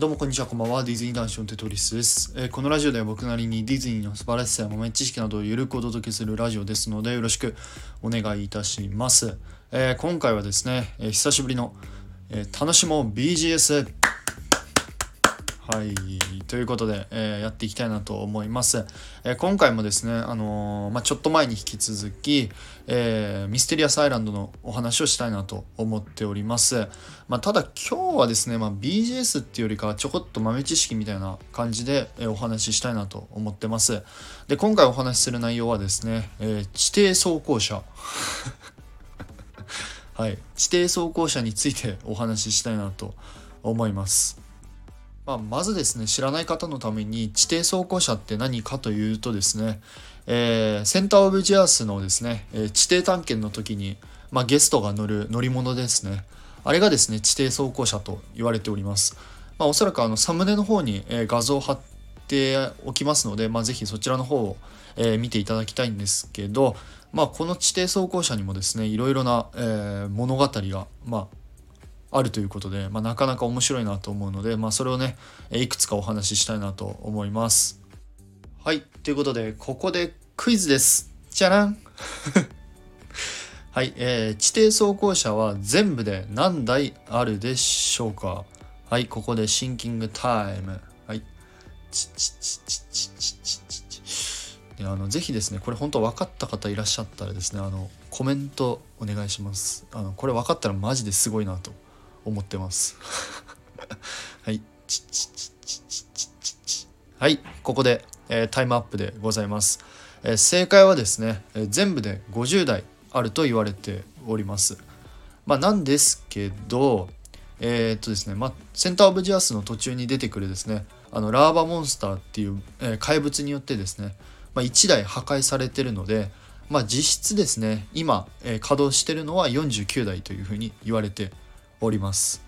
どうもこんにちは、こんばんは。ディズニー男子のテトリスです、えーこのラジオでは僕なりにディズニーの素晴らしさや豆知識などをゆるくお届けするラジオですので、よろしくお願いいたします。えー今回はですね、えー久しぶりの、え楽しもう BGS。はい。ということで、えーやっていきたいなと思います。えー今回もですね、あのーまあ、ちょっと前に引き続き、えミステリアスアイランドのお話をしたいなと思っております。まあ、ただ今日はですね、まあ、BGS っていうよりかはちょこっと豆知識みたいな感じで、えお話ししたいなと思ってます。で、今回お話しする内容はですね、え地底走行車。はい。地底走行車についてお話ししたいなと思います。まあ、まずですね知らない方のために地底走行車って何かというとですね、えーセンター・オブ・ジアースのですね、え地底探検の時に、まあ、ゲストが乗る乗り物ですね。あれがですね地底走行車と言われております、まあ、おそらくあのサムネの方に、え画像を貼っておきますので、まあ、ぜひそちらの方を、え見ていただきたいんですけど、まあ、この地底走行車にもですねいろいろな、え物語が、まあ、あるということで、まあ、なかなか面白いなと思うので、まあ、それをねいくつかお話ししたいなと思います。はいということでここでクイズです。じゃらん。はい、えー地底走行車は全部で何台あるでしょうか？はいここでシンキングタイム。はい。チチチチチチチチチあのぜひですねこれ本当分かった方いらっしゃったらですねあのコメントお願いします。あのこれ分かったらマジですごいなと思ってます。はい。チッチッチッチッチッチッチッチはいここで、えー、タイムアップでございます、えー、正解はですね、えー、全部で50台あると言われておりますまあなんですけどえー、っとですね、まあ、センター・オブ・ジアスの途中に出てくるですねあのラーバモンスターっていう、えー、怪物によってですね、まあ、1台破壊されてるので、まあ、実質ですね今、えー、稼働してるのは49台というふうに言われております。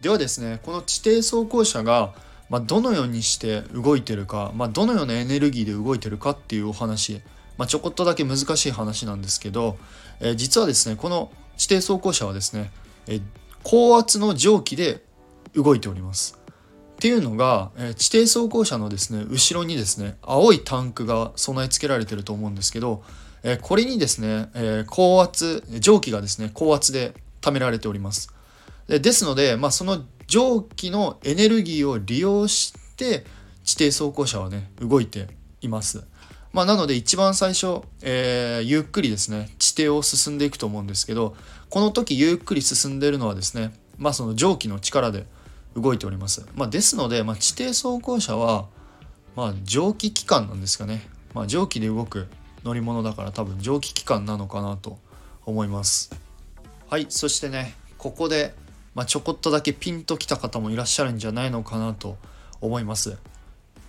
ではですねこの地底走行車が、まあ、どのようにして動いてるか、まあ、どのようなエネルギーで動いてるかっていうお話、まあ、ちょこっとだけ難しい話なんですけど、えー実はですねこの地底走行車はですね、えー高圧の蒸気で動いております。っていうのが、えー地底走行車のですね後ろにですね青いタンクが備え付けられてると思うんですけど、えこれにですね、え高圧蒸気がですね高圧で溜められております。でですので、まあ、その蒸気のエネルギーを利用して地底走行車はね動いています。まあ、なので一番最初、えーゆっくりですね地底を進んでいくと思うんですけどこの時ゆっくり進んでるのはですね、まあ、その蒸気の力で動いております。まあ、ですので、まあ、地底走行車は、まあ、蒸気機関なんですかね、まあ、蒸気で動く乗り物だから多分蒸気機関なのかなと思います。はいそしてねここで、まあ、ちょこっとだけピンときた方もいらっしゃるんじゃないのかなと思います。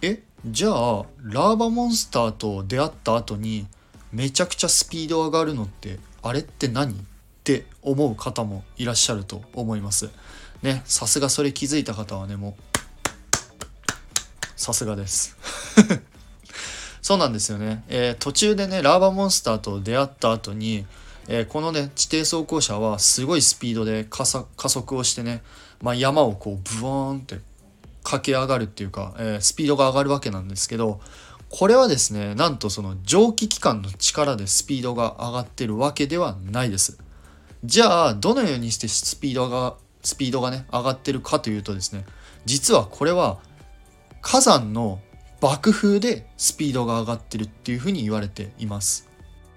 えじゃあラーバモンスターと出会った後にめちゃくちゃスピード上がるのってあれって何？って思う方もいらっしゃると思います。ねさすがそれ気づいた方はねもうさすがです。そうなんですよね、えー途中でねラーバモンスターと出会った後にえーこのね地底走行車はすごいスピードで加速をしてね、まあ、山をこうブワーンって駆け上がるっていうか、えースピードが上がるわけなんですけどこれはですねなんとその蒸気機関の力でスピードが上がってるわけではないです。じゃあどのようにしてスピードがスピードがね上がってるかというとですね実はこれは火山の爆風でスピードが上がってるっていうふうに言われています。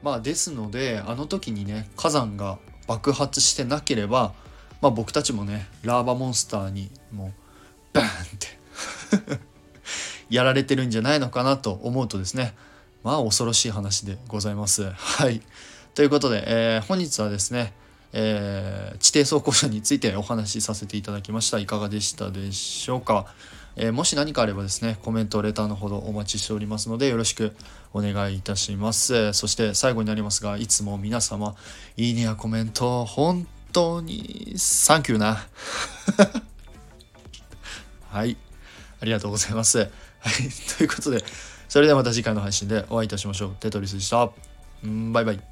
まあですのであの時にね火山が爆発してなければ、まあ、僕たちもねラーバモンスターにもうバーンって やられてるんじゃないのかなと思うとですねまあ恐ろしい話でございます。はい。ということで、えー本日はですね、えー地底走行車についてお話しさせていただきました。いかがでしたでしょうか、えーもし何かあればですねコメントレターのほどお待ちしておりますのでよろしくお願いいたします。そして最後になりますがいつも皆様いいねやコメント本当にサンキューな。はい。ありがとうございます。はい。ということでそれではまた次回の配信でお会いいたしましょう。テトリスでした。バイバイ。